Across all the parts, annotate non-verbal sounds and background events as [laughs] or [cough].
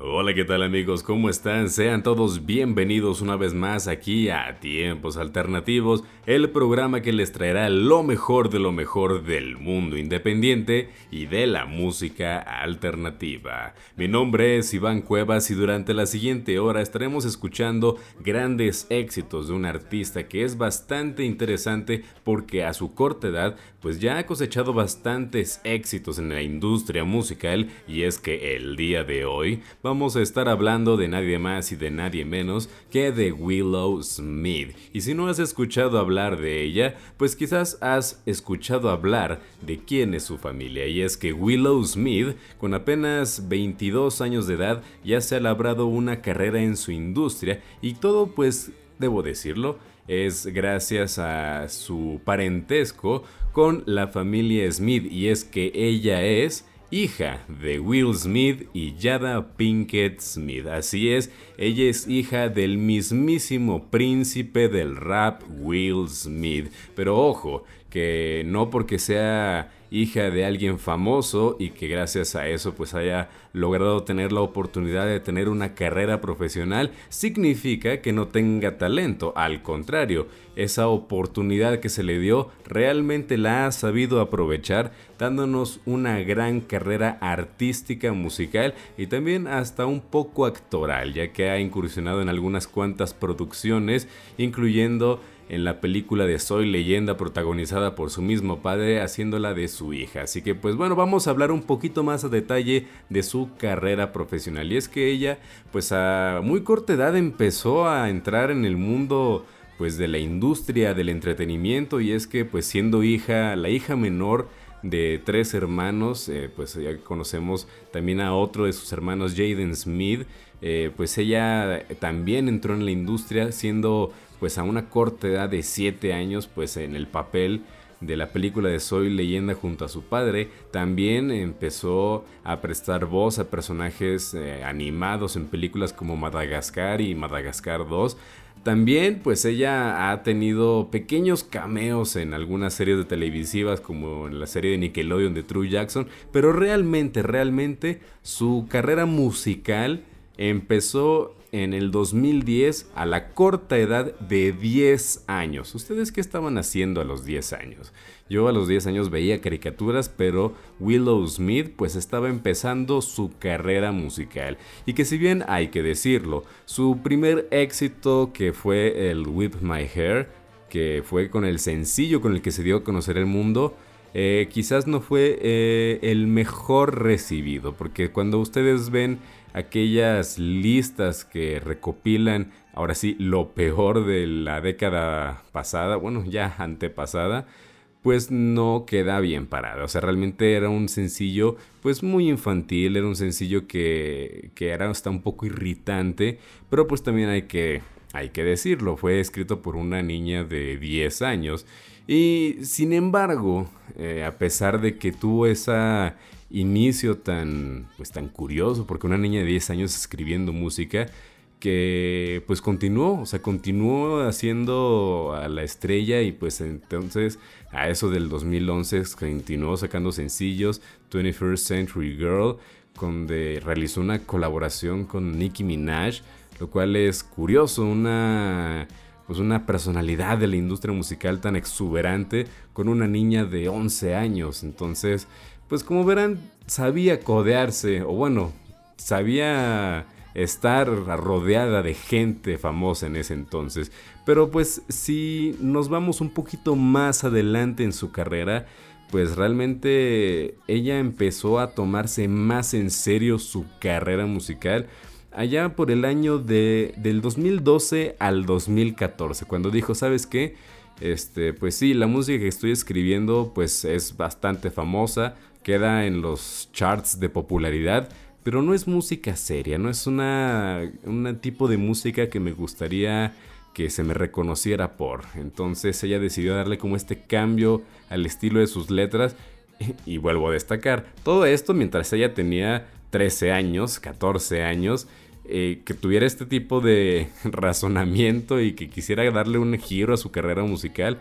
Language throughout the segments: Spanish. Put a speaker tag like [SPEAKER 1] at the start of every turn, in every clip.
[SPEAKER 1] Hola, ¿qué tal amigos? ¿Cómo están? Sean todos bienvenidos una vez más aquí a Tiempos Alternativos, el programa que les traerá lo mejor de lo mejor del mundo independiente y de la música alternativa. Mi nombre es Iván Cuevas y durante la siguiente hora estaremos escuchando grandes éxitos de un artista que es bastante interesante porque a su corta edad pues ya ha cosechado bastantes éxitos en la industria musical y es que el día de hoy vamos a estar hablando de nadie más y de nadie menos que de Willow Smith. Y si no has escuchado hablar de ella, pues quizás has escuchado hablar de quién es su familia. Y es que Willow Smith, con apenas 22 años de edad, ya se ha labrado una carrera en su industria y todo pues, debo decirlo, es gracias a su parentesco con la familia Smith y es que ella es hija de Will Smith y Jada Pinkett Smith. Así es, ella es hija del mismísimo príncipe del rap Will Smith. Pero ojo, que no porque sea hija de alguien famoso y que gracias a eso pues haya logrado tener la oportunidad de tener una carrera profesional significa que no tenga talento, al contrario, esa oportunidad que se le dio realmente la ha sabido aprovechar dándonos una gran carrera artística musical y también hasta un poco actoral ya que ha incursionado en algunas cuantas producciones incluyendo en la película de Soy leyenda protagonizada por su mismo padre haciéndola de su hija. Así que pues bueno, vamos a hablar un poquito más a detalle de su carrera profesional. Y es que ella pues a muy corta edad empezó a entrar en el mundo pues de la industria del entretenimiento y es que pues siendo hija, la hija menor de tres hermanos, eh, pues ya conocemos también a otro de sus hermanos, Jaden Smith, eh, pues ella también entró en la industria siendo pues a una corta edad de 7 años, pues en el papel de la película de Soy leyenda junto a su padre, también empezó a prestar voz a personajes eh, animados en películas como Madagascar y Madagascar 2. También pues ella ha tenido pequeños cameos en algunas series de televisivas como en la serie de Nickelodeon de True Jackson, pero realmente, realmente su carrera musical empezó en el 2010 a la corta edad de 10 años. ¿Ustedes qué estaban haciendo a los 10 años? Yo a los 10 años veía caricaturas, pero Willow Smith pues estaba empezando su carrera musical. Y que si bien hay que decirlo, su primer éxito que fue el Whip My Hair, que fue con el sencillo con el que se dio a conocer el mundo, eh, quizás no fue eh, el mejor recibido, porque cuando ustedes ven aquellas listas que recopilan, ahora sí, lo peor de la década pasada, bueno, ya antepasada, pues no queda bien parada. O sea, realmente era un sencillo, pues muy infantil, era un sencillo que, que era hasta un poco irritante, pero pues también hay que, hay que decirlo, fue escrito por una niña de 10 años. Y sin embargo, eh, a pesar de que tuvo esa inicio tan, pues, tan curioso, porque una niña de 10 años escribiendo música que pues continuó, o sea, continuó haciendo a la estrella y pues entonces a eso del 2011 continuó sacando sencillos, 21st Century Girl, donde realizó una colaboración con Nicki Minaj, lo cual es curioso, una pues una personalidad de la industria musical tan exuberante con una niña de 11 años, entonces pues como verán, sabía codearse, o bueno, sabía estar rodeada de gente famosa en ese entonces. Pero pues si nos vamos un poquito más adelante en su carrera, pues realmente ella empezó a tomarse más en serio su carrera musical allá por el año de, del 2012 al 2014, cuando dijo, ¿sabes qué? Este, pues sí, la música que estoy escribiendo pues es bastante famosa, queda en los charts de popularidad, pero no es música seria, no es una un tipo de música que me gustaría que se me reconociera por. Entonces ella decidió darle como este cambio al estilo de sus letras [laughs] y vuelvo a destacar, todo esto mientras ella tenía 13 años, 14 años, eh, que tuviera este tipo de [laughs] razonamiento y que quisiera darle un giro a su carrera musical,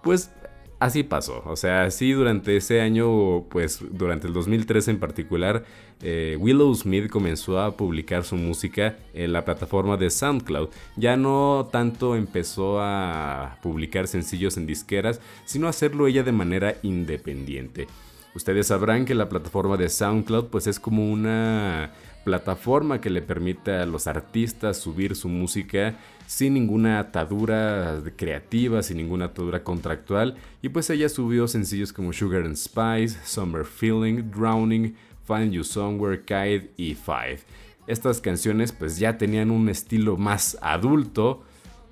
[SPEAKER 1] pues así pasó. O sea, así durante ese año, pues durante el 2013 en particular, eh, Willow Smith comenzó a publicar su música en la plataforma de SoundCloud. Ya no tanto empezó a publicar sencillos en disqueras, sino a hacerlo ella de manera independiente. Ustedes sabrán que la plataforma de SoundCloud pues es como una plataforma que le permite a los artistas subir su música sin ninguna atadura creativa, sin ninguna atadura contractual. Y pues ella subió sencillos como Sugar and Spice, Summer Feeling, Drowning, Find You Somewhere, Kite y Five. Estas canciones pues ya tenían un estilo más adulto,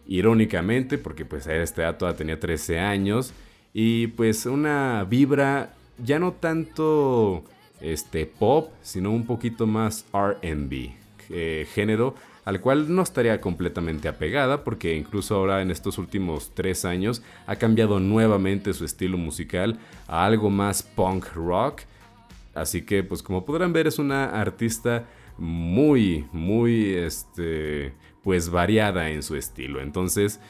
[SPEAKER 1] irónicamente, porque pues este dato tenía 13 años, y pues una vibra ya no tanto este pop, sino un poquito más R&B, eh, género al cual no estaría completamente apegada porque incluso ahora en estos últimos tres años ha cambiado nuevamente su estilo musical a algo más punk rock. Así que pues como podrán ver es una artista muy, muy, este, pues variada en su estilo. Entonces,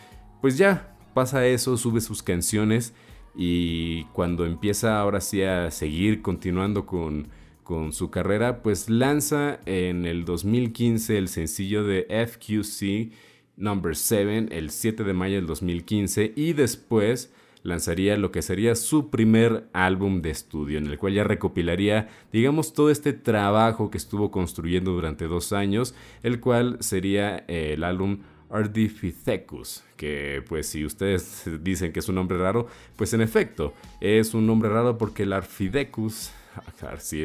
[SPEAKER 1] pues ya pasa eso, sube sus canciones y cuando empieza ahora sí a seguir continuando con con su carrera, pues lanza en el 2015 el sencillo de FQC Number 7 el 7 de mayo del 2015 y después lanzaría lo que sería su primer álbum de estudio, en el cual ya recopilaría, digamos, todo este trabajo que estuvo construyendo durante dos años, el cual sería el álbum Ardipithecus, que pues si ustedes [laughs] dicen que es un nombre raro, pues en efecto, es un nombre raro porque el Arfidecus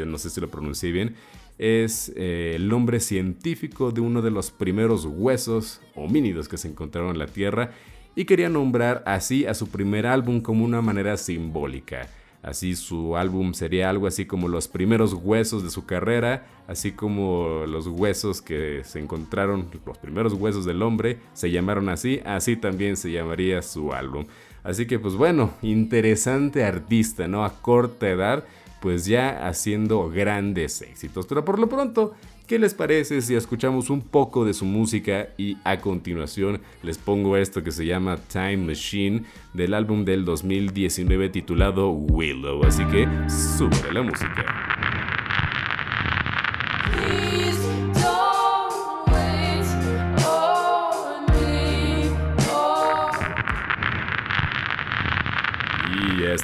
[SPEAKER 1] no sé si lo pronuncié bien, es eh, el nombre científico de uno de los primeros huesos homínidos que se encontraron en la Tierra y quería nombrar así a su primer álbum como una manera simbólica. Así su álbum sería algo así como los primeros huesos de su carrera, así como los huesos que se encontraron, los primeros huesos del hombre, se llamaron así, así también se llamaría su álbum. Así que pues bueno, interesante artista, ¿no? A corta edad pues ya haciendo grandes éxitos. Pero por lo pronto, ¿qué les parece si escuchamos un poco de su música y a continuación les pongo esto que se llama Time Machine del álbum del 2019 titulado Willow? Así que sube la música.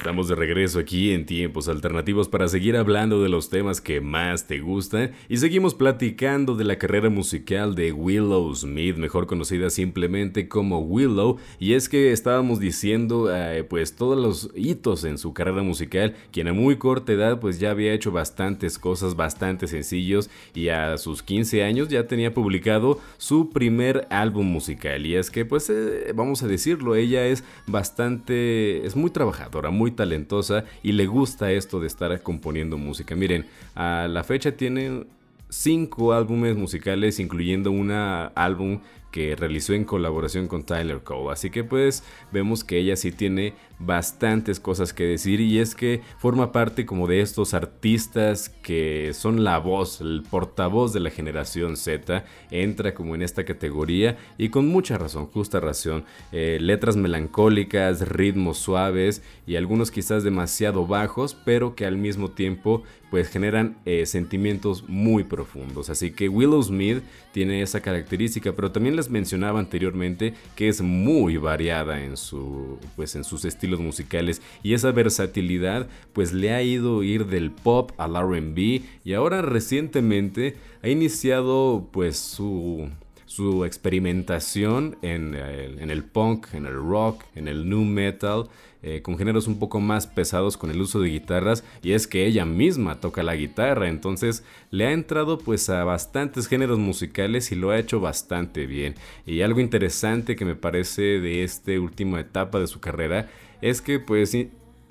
[SPEAKER 1] Estamos de regreso aquí en Tiempos Alternativos para seguir hablando de los temas que más te gustan. Y seguimos platicando de la carrera musical de Willow Smith, mejor conocida simplemente como Willow, y es que estábamos diciendo eh, pues todos los hitos en su carrera musical, quien a muy corta edad pues ya había hecho bastantes cosas bastante sencillos y a sus 15 años ya tenía publicado su primer álbum musical. Y es que pues eh, vamos a decirlo, ella es bastante, es muy trabajadora, muy talentosa y le gusta esto de estar componiendo música. Miren, a la fecha tiene cinco álbumes musicales, incluyendo un álbum que realizó en colaboración con Tyler Cole. Así que pues vemos que ella sí tiene bastantes cosas que decir y es que forma parte como de estos artistas que son la voz, el portavoz de la generación Z, entra como en esta categoría y con mucha razón, justa razón, eh, letras melancólicas, ritmos suaves y algunos quizás demasiado bajos, pero que al mismo tiempo pues generan eh, sentimientos muy profundos. Así que Willow Smith tiene esa característica, pero también les mencionaba anteriormente que es muy variada en, su, pues, en sus estilos musicales y esa versatilidad pues le ha ido ir del pop al RB y ahora recientemente ha iniciado pues su su experimentación en el, en el, punk, en el rock, en el new metal, eh, con géneros un poco más pesados con el uso de guitarras y es que ella misma toca la guitarra, entonces le ha entrado pues a bastantes géneros musicales y lo ha hecho bastante bien. Y algo interesante que me parece de esta última etapa de su carrera es que pues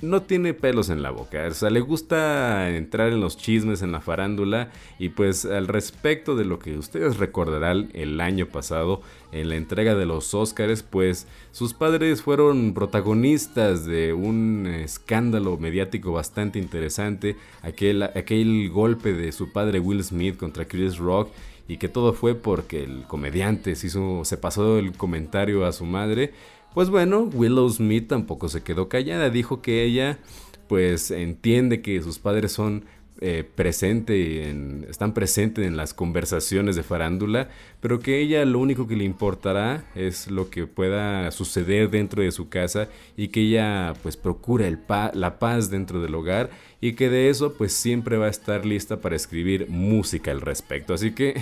[SPEAKER 1] no tiene pelos en la boca, o sea, le gusta entrar en los chismes en la farándula y pues al respecto de lo que ustedes recordarán el año pasado en la entrega de los Oscars, pues sus padres fueron protagonistas de un escándalo mediático bastante interesante, aquel, aquel golpe de su padre Will Smith contra Chris Rock y que todo fue porque el comediante se, hizo, se pasó el comentario a su madre pues bueno, Willow Smith tampoco se quedó callada, dijo que ella pues entiende que sus padres son eh, en, están presentes en las conversaciones de farándula, pero que ella lo único que le importará es lo que pueda suceder dentro de su casa y que ella pues procura la paz dentro del hogar y que de eso pues siempre va a estar lista para escribir música al respecto. Así que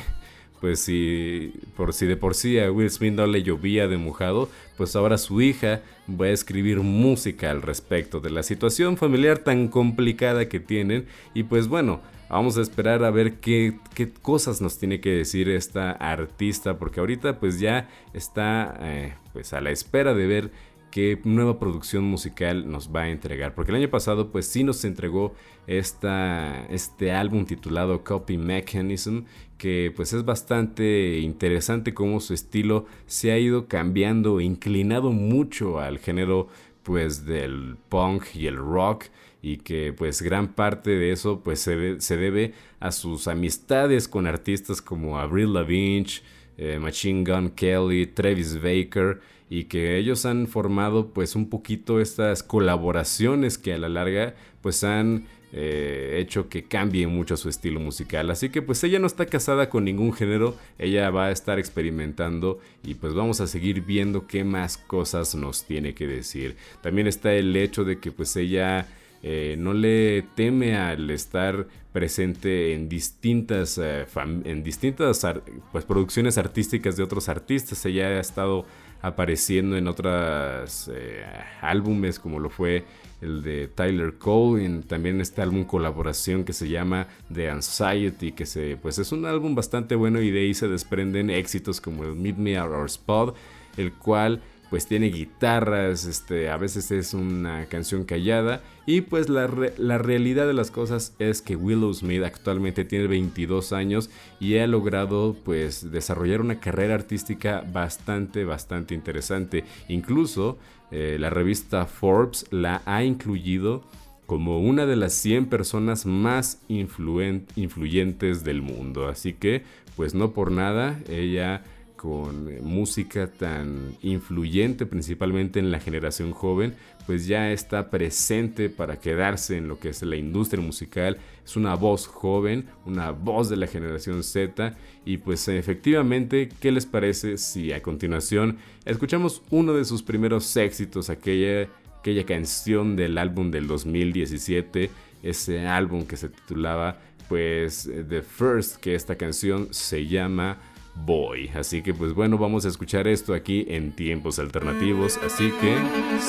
[SPEAKER 1] pues si por si de por sí a Will Smith no le llovía de mojado, pues ahora su hija va a escribir música al respecto de la situación familiar tan complicada que tienen y pues bueno, vamos a esperar a ver qué, qué cosas nos tiene que decir esta artista porque ahorita pues ya está eh, pues a la espera de ver qué nueva producción musical nos va a entregar. Porque el año pasado pues sí nos entregó esta, este álbum titulado Copy Mechanism que pues es bastante interesante cómo su estilo se ha ido cambiando, inclinado mucho al género pues del punk y el rock y que pues gran parte de eso pues se, se debe a sus amistades con artistas como Avril Lavigne, eh, Machine Gun Kelly, Travis Baker y que ellos han formado pues un poquito estas colaboraciones que a la larga pues han eh, hecho que cambie mucho su estilo musical. Así que pues ella no está casada con ningún género, ella va a estar experimentando y pues vamos a seguir viendo qué más cosas nos tiene que decir. También está el hecho de que pues ella... Eh, no le teme al estar presente en distintas, eh, en distintas pues, producciones artísticas de otros artistas. Ella ha estado apareciendo en otros eh, álbumes como lo fue el de Tyler Cole, y también este álbum colaboración que se llama The Anxiety, que se, pues es un álbum bastante bueno y de ahí se desprenden éxitos como el Meet Me at Our Spot, el cual pues tiene guitarras, este, a veces es una canción callada y pues la, la, realidad de las cosas es que Willow Smith actualmente tiene 22 años y ha logrado pues desarrollar una carrera artística bastante, bastante interesante. Incluso eh, la revista Forbes la ha incluido como una de las 100 personas más influyentes del mundo. Así que pues no por nada ella con eh, música tan influyente principalmente en la generación joven, pues ya está presente para quedarse en lo que es la industria musical. Es una voz joven, una voz de la generación Z y pues efectivamente, ¿qué les parece si a continuación escuchamos uno de sus primeros éxitos, aquella, aquella canción del álbum del 2017, ese álbum que se titulaba pues The First, que esta canción se llama Boy. Así que pues bueno, vamos a escuchar esto aquí en tiempos alternativos, así que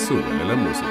[SPEAKER 1] súbele la música.